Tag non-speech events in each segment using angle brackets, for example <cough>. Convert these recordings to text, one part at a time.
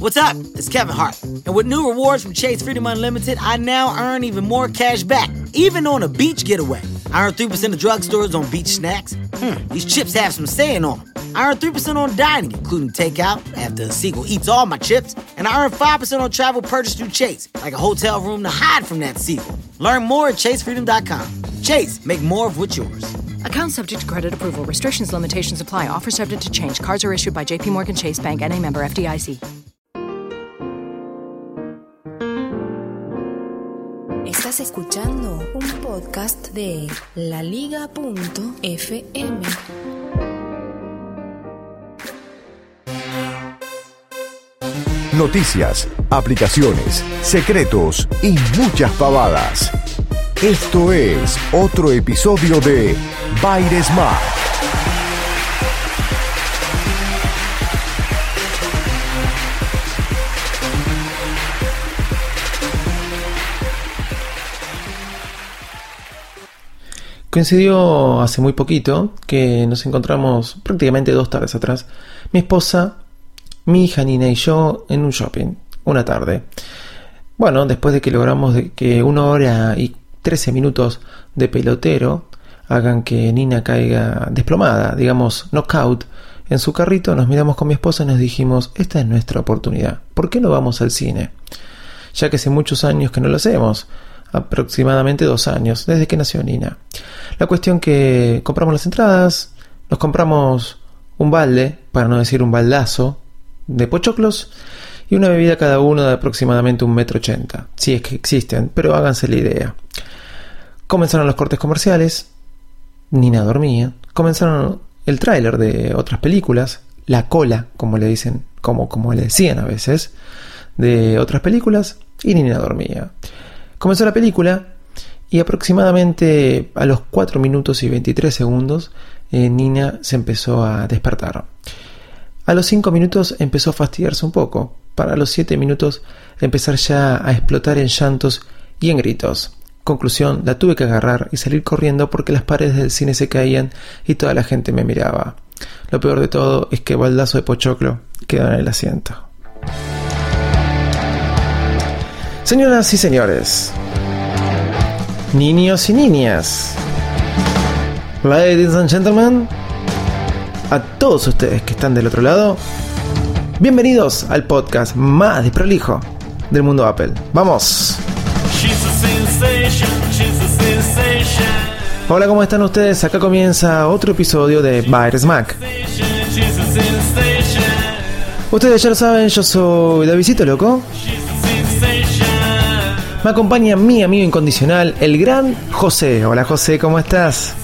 What's up? It's Kevin Hart. And with new rewards from Chase Freedom Unlimited, I now earn even more cash back, even on a beach getaway. I earn 3% of drugstores on beach snacks. Hmm, these chips have some saying on them. I earn 3% on dining, including takeout, after sequel eats all my chips. And I earn 5% on travel purchased through Chase, like a hotel room to hide from that sequel. Learn more at chasefreedom.com. Chase, make more of what's yours. Account subject to credit approval. Restrictions, limitations apply. Offer subject to change. Cards are issued by JPMorgan Chase Bank and a member FDIC. Escuchando un podcast de laliga.fm. Noticias, aplicaciones, secretos y muchas pavadas. Esto es otro episodio de Baires Smart. Coincidió hace muy poquito que nos encontramos prácticamente dos tardes atrás, mi esposa, mi hija Nina y yo en un shopping, una tarde. Bueno, después de que logramos de que una hora y 13 minutos de pelotero hagan que Nina caiga desplomada, digamos knockout, en su carrito, nos miramos con mi esposa y nos dijimos, esta es nuestra oportunidad, ¿por qué no vamos al cine? Ya que hace muchos años que no lo hacemos, aproximadamente dos años, desde que nació Nina. La cuestión que compramos las entradas, nos compramos un balde, para no decir un baldazo, de pochoclos y una bebida cada uno de aproximadamente un metro ochenta, si es que existen, pero háganse la idea. Comenzaron los cortes comerciales, Nina dormía, comenzaron el tráiler de otras películas, la cola, como le dicen, como, como le decían a veces, de otras películas, y Nina dormía. Comenzó la película y aproximadamente a los 4 minutos y 23 segundos eh, Nina se empezó a despertar. A los 5 minutos empezó a fastidiarse un poco, para los 7 minutos empezar ya a explotar en llantos y en gritos. Conclusión, la tuve que agarrar y salir corriendo porque las paredes del cine se caían y toda la gente me miraba. Lo peor de todo es que baldazo de pochoclo quedó en el asiento. Señoras y señores, niños y niñas, ladies and gentlemen, a todos ustedes que están del otro lado, bienvenidos al podcast más desprolijo del mundo Apple. ¡Vamos! Hola, ¿cómo están ustedes? Acá comienza otro episodio de Bytes Mac. Ustedes ya lo saben, yo soy Davidito Loco. Me acompaña mi amigo incondicional, el gran José. Hola José, ¿cómo estás?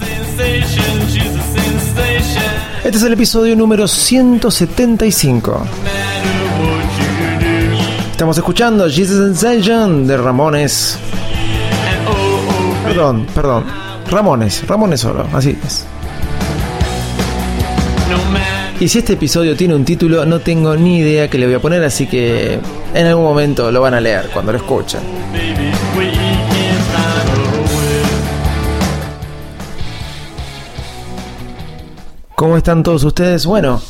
Este es el episodio número 175. Estamos escuchando Jesus Sensation de Ramones. Perdón, perdón. Ramones, Ramones solo, así es. Y si este episodio tiene un título, no tengo ni idea que le voy a poner, así que en algún momento lo van a leer cuando lo escuchen. ¿Cómo están todos ustedes? Bueno,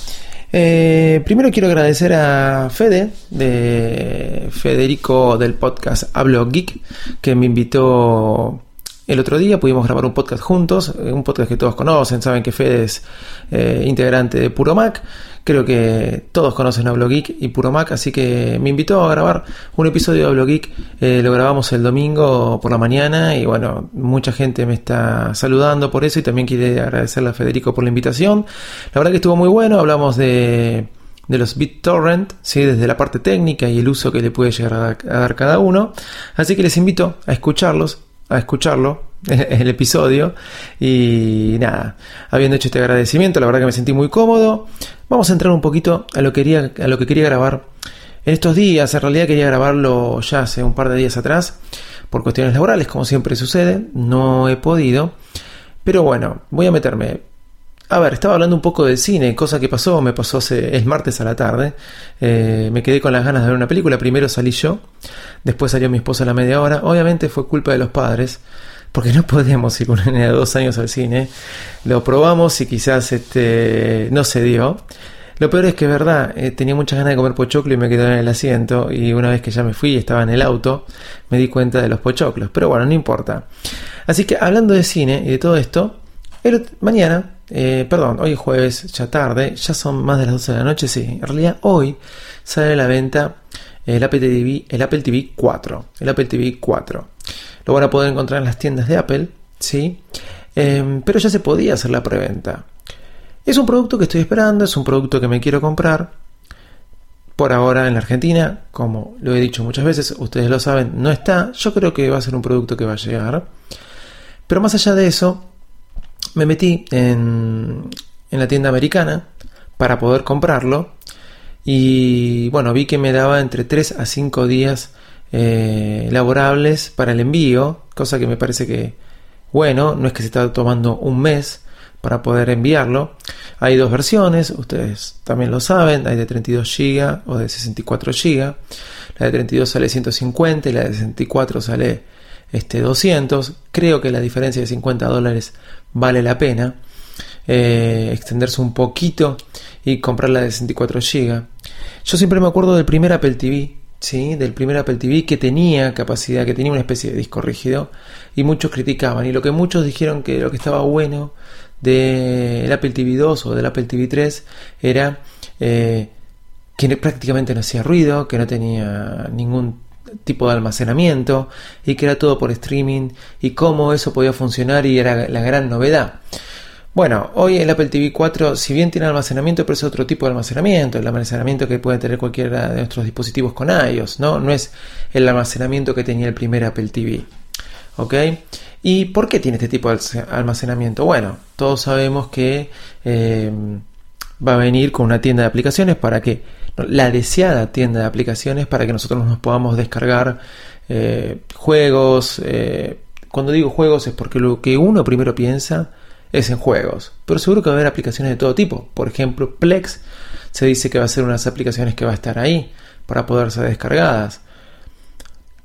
eh, primero quiero agradecer a Fede, de Federico del podcast Hablo Geek, que me invitó el otro día. Pudimos grabar un podcast juntos, eh, un podcast que todos conocen, saben que Fede es eh, integrante de Puro Mac. Creo que todos conocen Hablo Geek y Puro Mac, así que me invitó a grabar un episodio de Hablo Geek. Eh, lo grabamos el domingo por la mañana y bueno, mucha gente me está saludando por eso y también quiere agradecerle a Federico por la invitación. La verdad que estuvo muy bueno, hablamos de de los BitTorrent, ¿sí? desde la parte técnica y el uso que le puede llegar a, a dar cada uno. Así que les invito a escucharlos, a escucharlo, <laughs> el episodio. Y nada, habiendo hecho este agradecimiento, la verdad que me sentí muy cómodo. Vamos a entrar un poquito a lo que quería, a lo que quería grabar en estos días. En realidad quería grabarlo ya hace un par de días atrás, por cuestiones laborales, como siempre sucede. No he podido. Pero bueno, voy a meterme. A ver, estaba hablando un poco del cine, cosa que pasó, me pasó hace, el martes a la tarde. Eh, me quedé con las ganas de ver una película. Primero salí yo, después salió mi esposa a la media hora. Obviamente fue culpa de los padres, porque no podemos ir con una niña de dos años al cine. Lo probamos y quizás este, no se dio. Lo peor es que, verdad, eh, tenía muchas ganas de comer pochoclo y me quedé en el asiento. Y una vez que ya me fui y estaba en el auto, me di cuenta de los pochoclos. Pero bueno, no importa. Así que hablando de cine y de todo esto, mañana, eh, perdón, hoy es jueves, ya tarde, ya son más de las 12 de la noche, sí. En realidad, hoy sale a la venta el Apple TV, el Apple TV 4. El Apple TV 4. Lo van a poder encontrar en las tiendas de Apple, ¿sí? Eh, pero ya se podía hacer la preventa. Es un producto que estoy esperando, es un producto que me quiero comprar. Por ahora en la Argentina, como lo he dicho muchas veces, ustedes lo saben, no está. Yo creo que va a ser un producto que va a llegar. Pero más allá de eso, me metí en, en la tienda americana para poder comprarlo. Y bueno, vi que me daba entre 3 a 5 días eh, laborables para el envío, cosa que me parece que bueno, no es que se está tomando un mes para poder enviarlo. Hay dos versiones, ustedes también lo saben, hay de 32 GB o de 64 GB. La de 32 sale 150 y la de 64 sale este 200. Creo que la diferencia de 50 dólares vale la pena. Eh, extenderse un poquito y comprar la de 64 GB. Yo siempre me acuerdo del primer Apple TV, ¿sí? del primer Apple TV que tenía capacidad, que tenía una especie de disco rígido y muchos criticaban y lo que muchos dijeron que lo que estaba bueno del Apple TV 2 o del Apple TV 3 era eh, que prácticamente no hacía ruido, que no tenía ningún tipo de almacenamiento y que era todo por streaming y cómo eso podía funcionar y era la gran novedad. Bueno, hoy el Apple TV 4, si bien tiene almacenamiento, pero es otro tipo de almacenamiento, el almacenamiento que puede tener cualquiera de nuestros dispositivos con iOS, ¿no? No es el almacenamiento que tenía el primer Apple TV. ¿Ok? ¿Y por qué tiene este tipo de almacenamiento? Bueno, todos sabemos que eh, va a venir con una tienda de aplicaciones para que, la deseada tienda de aplicaciones para que nosotros nos podamos descargar eh, juegos. Eh, cuando digo juegos es porque lo que uno primero piensa es en juegos. Pero seguro que va a haber aplicaciones de todo tipo. Por ejemplo, Plex se dice que va a ser unas aplicaciones que va a estar ahí para poder ser descargadas.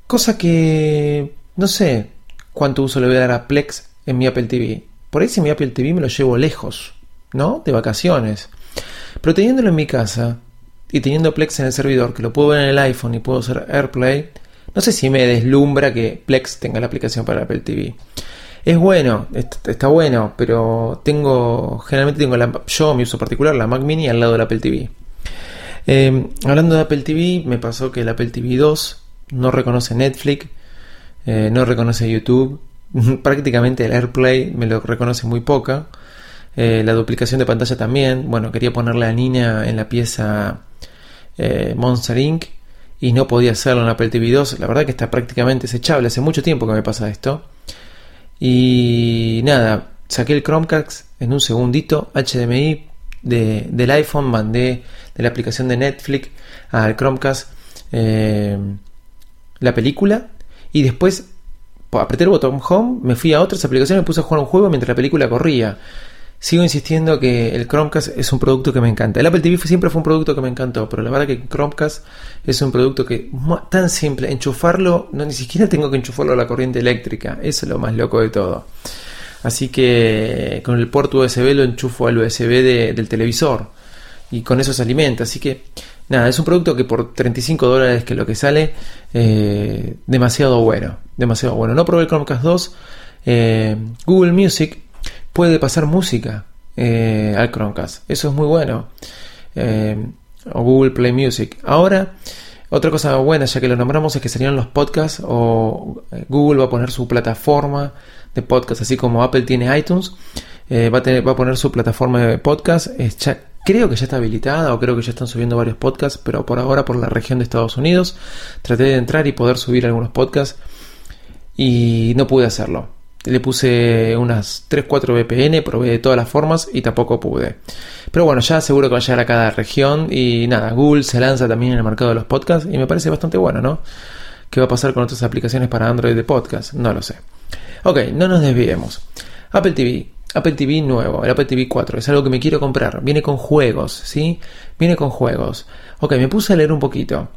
Cosa que no sé cuánto uso le voy a dar a Plex en mi Apple TV. Por ahí si mi Apple TV me lo llevo lejos, ¿no? De vacaciones. Pero teniéndolo en mi casa y teniendo Plex en el servidor, que lo puedo ver en el iPhone y puedo hacer AirPlay, no sé si me deslumbra que Plex tenga la aplicación para Apple TV. Es bueno, está bueno, pero tengo, generalmente tengo la, yo, mi uso particular, la Mac Mini al lado del Apple TV. Eh, hablando de Apple TV, me pasó que el Apple TV 2 no reconoce Netflix, eh, no reconoce YouTube, <laughs> prácticamente el AirPlay me lo reconoce muy poca. Eh, la duplicación de pantalla también. Bueno, quería ponerle a Nina en la pieza eh, Monster Inc. y no podía hacerlo en Apple TV 2. La verdad que está prácticamente desechable. Hace mucho tiempo que me pasa esto. Y nada, saqué el Chromecast en un segundito, HDMI de, del iPhone, mandé de la aplicación de Netflix al Chromecast eh, la película y después apreté el botón Home, me fui a otras aplicaciones me puse a jugar un juego mientras la película corría. Sigo insistiendo que el Chromecast es un producto que me encanta. El Apple TV siempre fue un producto que me encantó, pero la verdad que Chromecast es un producto que tan simple, enchufarlo, no ni siquiera tengo que enchufarlo a la corriente eléctrica, eso es lo más loco de todo. Así que con el puerto USB lo enchufo al USB del televisor y con eso se alimenta. Así que nada, es un producto que por 35 dólares que lo que sale, eh, demasiado bueno, demasiado bueno. No probé el Chromecast 2, eh, Google Music puede pasar música eh, al Chromecast. Eso es muy bueno. o Google Play Music. Ahora, otra cosa buena, ya que lo nombramos, es que serían los podcasts o Google va a poner su plataforma de podcast, así como Apple tiene iTunes. va, a tener, va a poner su plataforma de podcast. Creo que ya está habilitada o creo que ya están subiendo varios podcasts, pero por ahora por la región de Estados Unidos traté de entrar y poder subir algunos podcasts y no pude hacerlo. Le puse unas 3-4 VPN, probé de todas las formas y tampoco pude. Pero bueno, ya seguro que va a llegar a cada región y nada, Google se lanza también en el mercado de los podcasts y me parece bastante bueno, ¿no? ¿Qué va a pasar con otras aplicaciones para Android de podcast? No lo sé. Ok, no nos desviemos. Apple TV. Apple TV nuevo, el Apple TV 4, es algo que me quiero comprar. Viene con juegos, ¿sí? Viene con juegos. Ok, me puse a leer un poquito.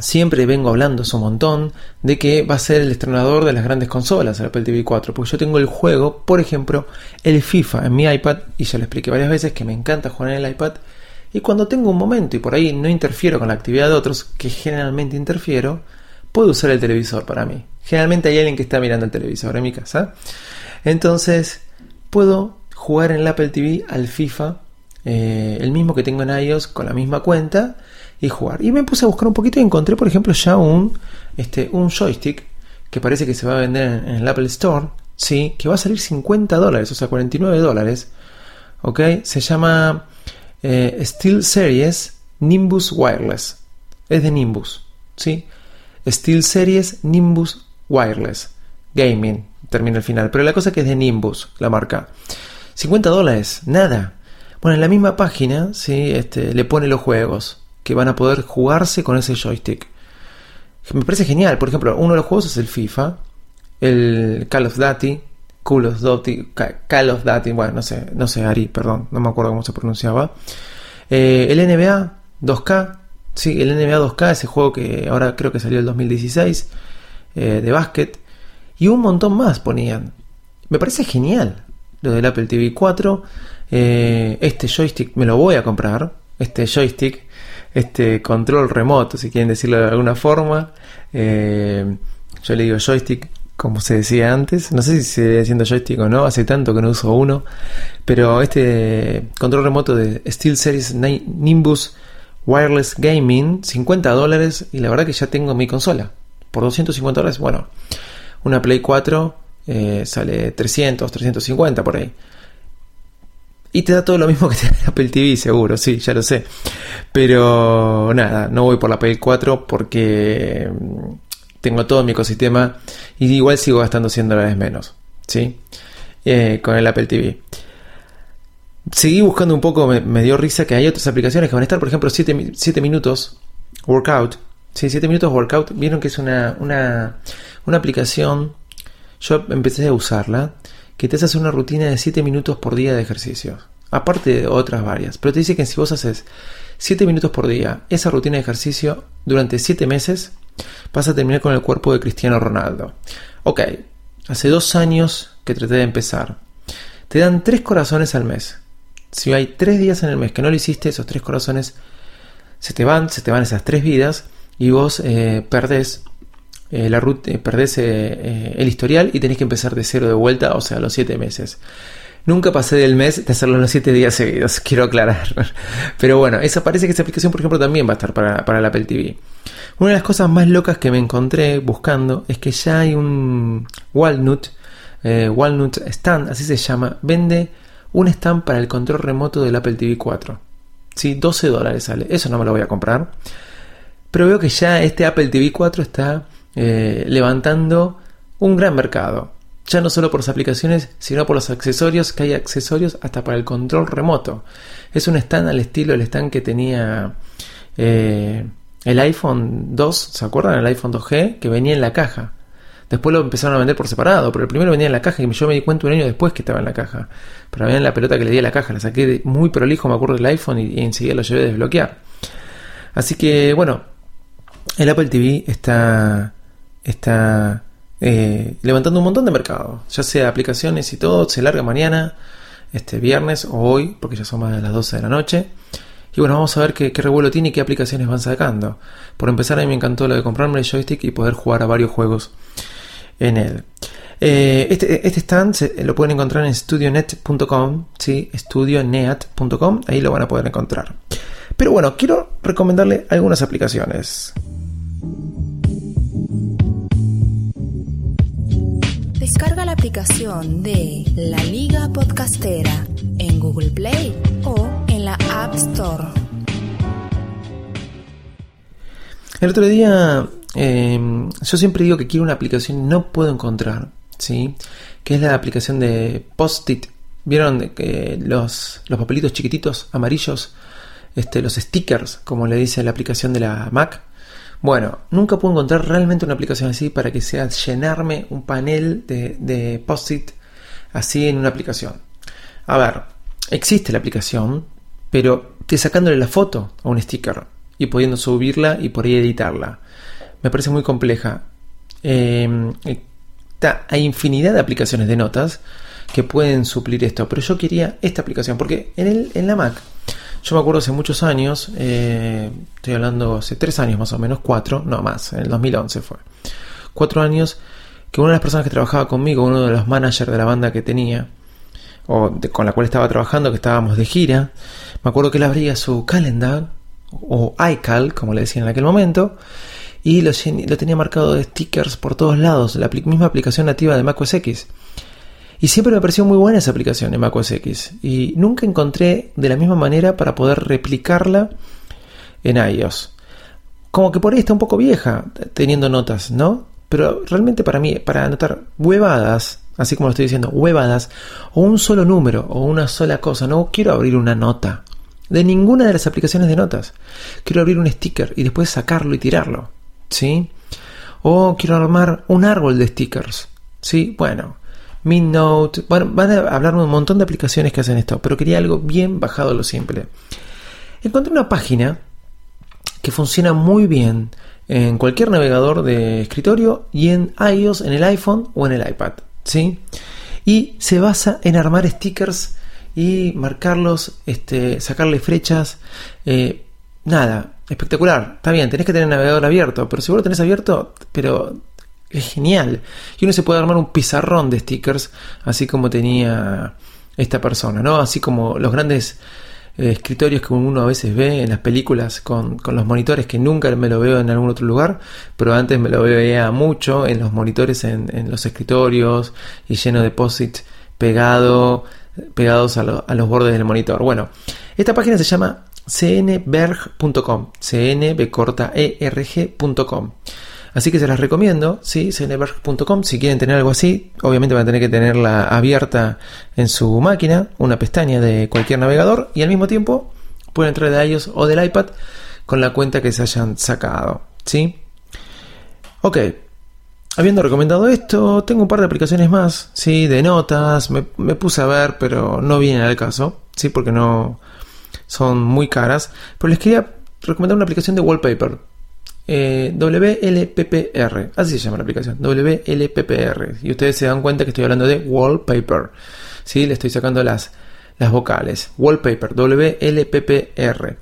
Siempre vengo hablando un montón de que va a ser el estrenador de las grandes consolas, el Apple TV 4, porque yo tengo el juego, por ejemplo, el FIFA en mi iPad, y ya lo expliqué varias veces que me encanta jugar en el iPad, y cuando tengo un momento y por ahí no interfiero con la actividad de otros, que generalmente interfiero, puedo usar el televisor para mí. Generalmente hay alguien que está mirando el televisor en mi casa. Entonces, puedo jugar en el Apple TV al FIFA, eh, el mismo que tengo en iOS, con la misma cuenta, y jugar. Y me puse a buscar un poquito y encontré, por ejemplo, ya un, este, un joystick que parece que se va a vender en, el Apple Store, ¿sí? que va a salir 50 dólares, o sea, 49 dólares. Se llama eh, Steel Series Nimbus Wireless. Es de Nimbus, ¿sí? Steel Series Nimbus Wireless Gaming termina el final. Pero la cosa que es de Nimbus, la marca. 50 dólares, nada. Bueno, en la misma página ¿sí? este, le pone los juegos que van a poder jugarse con ese joystick. Me parece genial. Por ejemplo, uno de los juegos es el FIFA, el Call of Duty, Call of Duty, bueno, no sé, no sé, Ari, perdón, no me acuerdo cómo se pronunciaba. Eh, el NBA 2K, sí, el NBA 2K, ese juego que ahora creo que salió el 2016, eh, de básquet y un montón más ponían. Me parece genial lo del Apple TV 4. Eh, este joystick me lo voy a comprar. Este joystick, este control remoto, si quieren decirlo de alguna forma. Eh, yo le digo joystick como se decía antes. No sé si se sigue siendo joystick o no, hace tanto que no uso uno. Pero este control remoto de SteelSeries Nimbus Wireless Gaming, 50 dólares. Y la verdad que ya tengo mi consola. Por 250 dólares, bueno, una Play 4 eh, sale 300, 350 por ahí. Y te da todo lo mismo que te Apple TV, seguro, sí, ya lo sé. Pero nada, no voy por la Play 4 porque mm, tengo todo mi ecosistema y igual sigo gastando 100 dólares menos, ¿sí? Eh, con el Apple TV. Seguí buscando un poco, me, dio risa que hay otras aplicaciones que van a estar, por ejemplo, 7, minutos workout. Sí, 7 minutos workout. Vieron que es una, una una aplicación, yo empecé a usarla, que te hace una rutina de 7 minutos por día de ejercicio. Aparte de otras varias. Pero te dice que si vos haces 7 minutos por día esa rutina de ejercicio durante 7 meses, vas a terminar con el cuerpo de Cristiano Ronaldo. Ok, hace dos años que traté de empezar. Te dan 3 corazones al mes. Si hay 3 días en el mes que no lo hiciste, esos 3 corazones se te van, se te van esas 3 vidas y vos eh, perdés eh, la ruta, eh, perdés eh, el historial y tenés que empezar de cero de vuelta, o sea, los 7 meses. Nunca pasé del mes de hacerlo los 7 días seguidos, <laughs> quiero aclarar. Pero bueno, esa parece que esa aplicación, por ejemplo, también va a estar para, para el Apple TV. Una de las cosas más locas que me encontré buscando es que ya hay un Walnut, Walnut Stand, así se llama, vende un stand para el control remoto del Apple TV 4. Sí, 12 dólares sale. Eso no me lo voy a comprar. Pero veo que ya este Apple TV 4 está eh, levantando un gran mercado. Ya no solo por las aplicaciones, sino por los accesorios, que hay accesorios hasta para el control remoto. Es un stand al estilo del stand que tenía eh, el iPhone 2, ¿se acuerdan? El iPhone 2G, que venía en la caja. Después lo empezaron a vender por separado, pero el primero venía en la caja y yo me di cuenta un año después que estaba en la caja. Pero en la pelota que le di a la caja, la saqué muy prolijo, me acuerdo del iPhone y, y enseguida lo llevé a desbloquear. Así que bueno, el Apple TV está, está eh, levantando un montón de mercado, ya sea aplicaciones y todo, se larga mañana, este viernes o hoy, porque ya son más de las 12 de la noche. Y bueno, vamos a ver qué, revuelo tiene y qué aplicaciones van sacando. Por empezar, a mí me encantó lo de comprarme el joystick y poder jugar a varios juegos en él. Eh, este, este, stand lo pueden encontrar en studionet.com, ¿sí? studionet.com, ahí lo van a poder encontrar. Pero bueno, quiero recomendarle algunas aplicaciones. Aplicación de La Liga Podcastera en Google Play o en la App Store. El otro día, eh, yo siempre digo que quiero una aplicación y no puedo encontrar, ¿sí? Que es la aplicación de Post-it. ¿Vieron que los, los papelitos chiquititos, amarillos? Este, los stickers, como le dice la aplicación de la Mac. Bueno, nunca puedo encontrar realmente una aplicación así para que sea llenarme un panel de, de así en una aplicación. A ver, existe la aplicación, pero que sacándole la foto a un sticker y pudiendo subirla y por ahí editarla. Me parece muy compleja. Está, hay infinidad de aplicaciones de notas que pueden suplir esto, pero yo quería esta aplicación porque en, el, en la Mac yo me acuerdo hace muchos años, eh, estoy hablando hace tres años más o menos, cuatro, no más, en el 2011 fue. Cuatro años que una de las personas que trabajaba conmigo, uno de los managers de la banda que tenía, o de, con la cual estaba trabajando, que estábamos de gira, me acuerdo que él abría su calendar, o iCal, como le decían en aquel momento, y lo, tenía marcado de stickers por todos lados, la misma aplicación nativa de macOS X. Y siempre me pareció muy buena esa aplicación en macOS X. Y nunca encontré de la misma manera para poder replicarla en iOS. Como que por ahí está un poco vieja, teniendo notas, ¿no? Pero realmente para mí, para anotar huevadas, así como lo estoy diciendo, huevadas, o un solo número, o una sola cosa, no quiero abrir una nota. De ninguna de las aplicaciones de notas. Quiero abrir un sticker y después sacarlo y tirarlo. ¿Sí? O quiero armar un árbol de stickers. ¿Sí? Bueno, MidNote. Bueno, van a hablar un montón de aplicaciones que hacen esto, pero quería algo bien bajado lo simple. Encontré una página que funciona muy bien en cualquier navegador de escritorio y en iOS, en el iPhone o en el iPad. ¿sí? Y se basa en armar stickers y marcarlos, este, sacarle flechas. Eh, nada, espectacular. Está bien, tenés que tener el navegador abierto, pero si vos lo tenés abierto, pero es genial. Y uno se puede armar un pizarrón de stickers, así como tenía esta persona, ¿no? Así como los grandes eh, escritorios que uno a veces ve en las películas con, con, los monitores, que nunca me lo veo en algún otro lugar, pero antes me lo veía mucho en los monitores, en, en los escritorios y lleno de post pegado, pegados a, lo, a los bordes del monitor. Bueno, esta página se llama cnberg.com, cnbcortaerg.com. Así que se las recomiendo, ¿sí? cneberg.com, si quieren tener algo así, obviamente van a tener que tenerla abierta en su máquina, una pestaña de cualquier navegador, y al mismo tiempo pueden entrar de iOS o del iPad con la cuenta que se hayan sacado, ¿sí? Ok, habiendo recomendado esto, tengo un par de aplicaciones más, ¿sí? De notas, me, me puse a ver, pero no vienen al caso, ¿sí? Porque no son muy caras, pero les quería recomendar una aplicación de wallpaper, eh, WLPPR, así se llama la aplicación, WLPPR. Y ustedes se dan cuenta que estoy hablando de wallpaper. ¿sí? Le estoy sacando las, las vocales. Wallpaper, WLPPR.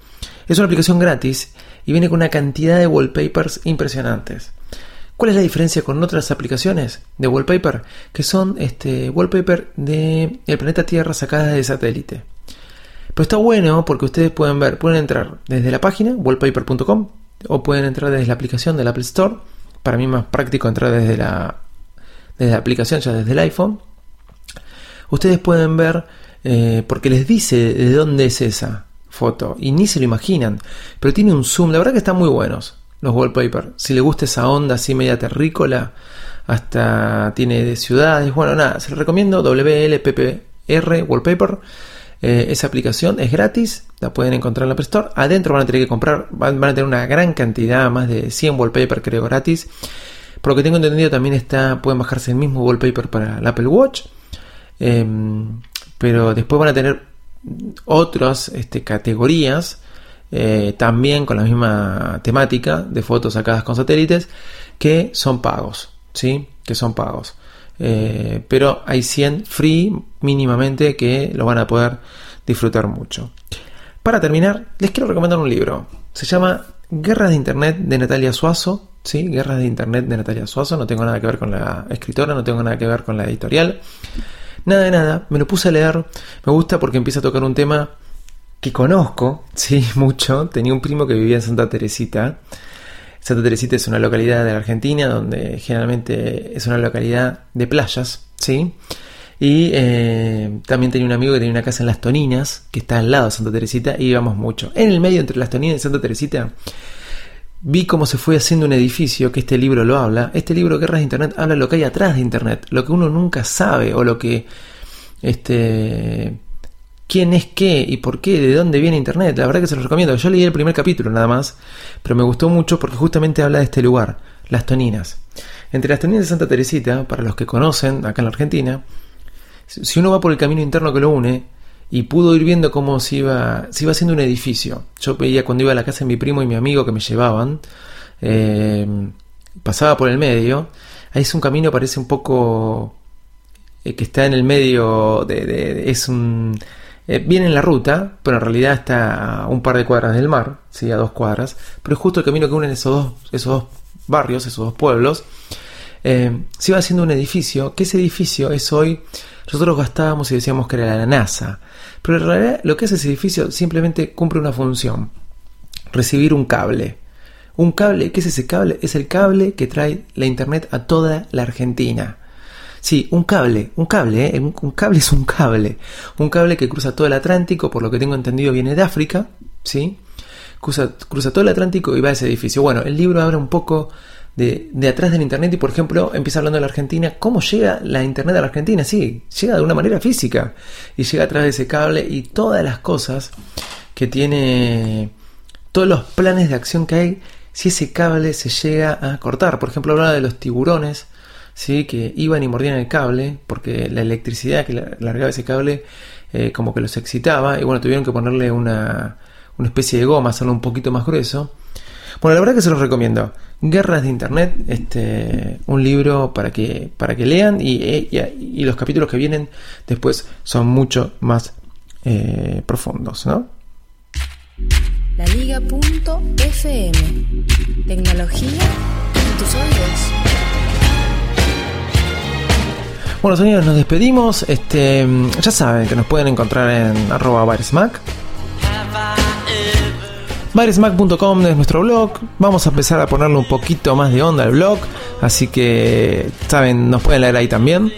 Es una aplicación gratis y viene con una cantidad de wallpapers impresionantes. ¿Cuál es la diferencia con otras aplicaciones de wallpaper? Que son este, wallpaper del el planeta Tierra sacadas de satélite. Pero está bueno porque ustedes pueden ver, pueden entrar desde la página wallpaper.com o pueden entrar desde la aplicación del Apple Store. Para mí es más práctico entrar desde la, desde la aplicación, ya desde el iPhone. Ustedes pueden ver, eh, porque les dice de dónde es esa foto y ni se lo imaginan, pero tiene un zoom, la verdad que están muy buenos los wallpapers. Si le gusta esa onda así media terrícola, hasta tiene de ciudades, bueno, nada, se lo recomiendo WLPPR Wallpaper. Eh, esa aplicación es gratis, la pueden encontrar en la App Store. Adentro van a tener que comprar, van, van, a tener una gran cantidad, más de 100 wallpaper creo gratis. Por lo que tengo entendido también está, pueden bajarse el mismo wallpaper para el Apple Watch. Em, pero después van a tener otras este, categorías eh, también con la misma temática de fotos sacadas con satélites que son pagos, ¿sí? Que son pagos. Eh, pero hay 100 free mínimamente que lo van a poder disfrutar mucho. Para terminar, les quiero recomendar un libro. Se llama Guerras de Internet de Natalia Suazo. ¿sí? Guerras de Internet de Natalia Suazo. No tengo nada que ver con la escritora, no tengo nada que ver con la editorial. Nada de nada. Me lo puse a leer. Me gusta porque empieza a tocar un tema que conozco, sí, <laughs> mucho. Tenía un primo que vivía en Santa Teresita. Santa Teresita es una localidad de la Argentina donde generalmente es una localidad de playas, ¿sí? Y eh, también tenía un amigo que tenía una casa en Las Toninas, que está al lado de Santa Teresita, y íbamos mucho. En el medio entre Las Toninas y Santa Teresita, vi cómo se fue haciendo un edificio, que este libro lo habla. Este libro, Guerras de Internet, habla lo que hay atrás de Internet, lo que uno nunca sabe, o lo que este quién es qué y por qué, de dónde viene Internet. La verdad que se los recomiendo. Yo leí el primer capítulo nada más, pero me gustó mucho porque justamente habla de este lugar, Las Toninas. Entre Las Toninas de Santa Teresita, para los que conocen acá en la Argentina, si uno va por el camino interno que lo une y pudo ir viendo cómo se iba, se iba haciendo un edificio. Yo veía cuando iba a la casa de mi primo y mi amigo que me llevaban, eh, pasaba por el medio. Ahí es un camino, parece un poco eh, que está en el medio de es un eh, viene en la ruta, pero en realidad está a un par de cuadras del mar, ¿sí? a dos cuadras, pero es justo el camino que une esos dos, esos dos barrios, esos dos pueblos. Eh, se iba haciendo un edificio, que ese edificio es hoy, nosotros gastábamos y decíamos que era la NASA, pero en realidad lo que hace ese edificio simplemente cumple una función, recibir un cable. Un cable, ¿qué es ese cable? Es el cable que trae la internet a toda la Argentina. Sí, un cable, un cable, ¿eh? un, cable es un cable. Un cable que cruza todo el Atlántico, por lo que tengo entendido viene de África, ¿sí? Cruza, cruza todo el Atlántico y va a ese edificio. Bueno, el libro habla un poco de, de, atrás del Internet y, por ejemplo, empieza hablando de la Argentina. ¿Cómo llega la Internet a la Argentina? Sí, llega de una manera física y llega a través de ese cable y todas las cosas que tiene, todos los planes de acción que hay si ese cable se llega a cortar. Por ejemplo, hablaba de los tiburones ¿sí? que iban y mordían el cable, porque la electricidad que largaba ese cable eh, como que los excitaba, y bueno, tuvieron que ponerle una, una especie de goma, hacerlo un poquito más grueso. Bueno, la verdad que se los recomiendo. Guerras de Internet, este, un libro para que, para que lean y, eh, los capítulos que vienen después son mucho más eh, profundos, ¿no? La Tecnología tus. Bueno, señores, nos despedimos. Este, ya saben que nos pueden encontrar en arroba. Virusmac.com es nuestro blog. Vamos a empezar a ponerle un poquito más de onda al blog. Así que, saben, nos pueden leer ahí también.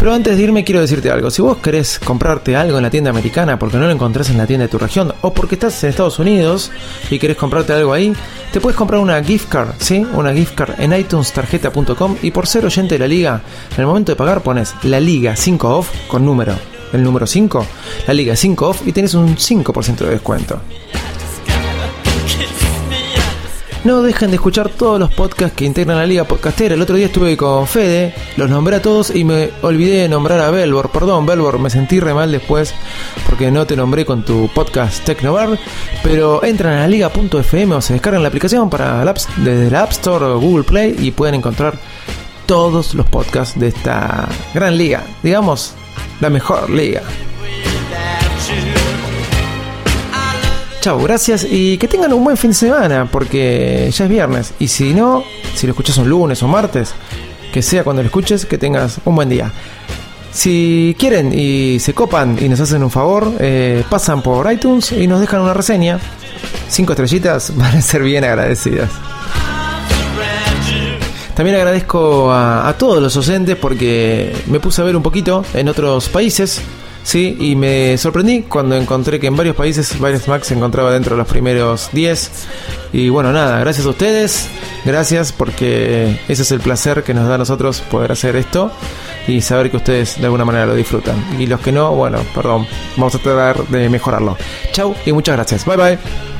Pero antes de irme quiero decirte algo. Si vos querés comprarte algo en la tienda americana porque no lo encontrás en la tienda de tu región o porque estás en Estados Unidos y querés comprarte algo ahí, te puedes comprar una gift card, ¿sí? Una gift card en iTunes-tarjeta.com y por ser oyente de la liga, en el momento de pagar pones la liga 5 off con número, el número 5, la liga 5 off y tienes un 5% de descuento. No dejen de escuchar todos los podcasts que integran la Liga Podcastera. El otro día estuve con Fede, los nombré a todos y me olvidé de nombrar a Belbor. Perdón, Belbor, me sentí re mal después porque no te nombré con tu podcast Tecnobar. Pero entran a la liga.fm o se descargan la aplicación para desde la App Store o Google Play y pueden encontrar todos los podcasts de esta gran liga. Digamos, la mejor liga. Chao, gracias y que tengan un buen fin de semana porque ya es viernes. Y si no, si lo escuchas un lunes o martes, que sea cuando lo escuches, que tengas un buen día. Si quieren y se copan y nos hacen un favor, eh, pasan por iTunes y nos dejan una reseña. Cinco estrellitas <laughs> van a ser bien agradecidas. También agradezco a, a todos los docentes porque me puse a ver un poquito en otros países Sí, y me sorprendí cuando encontré que en varios países Virus Max se encontraba dentro de los primeros 10. Y bueno, nada, gracias a ustedes, gracias porque ese es el placer que nos da a nosotros poder hacer esto y saber que ustedes de alguna manera lo disfrutan. Y los que no, bueno, perdón, vamos a tratar de mejorarlo. Chau y muchas gracias. Bye bye.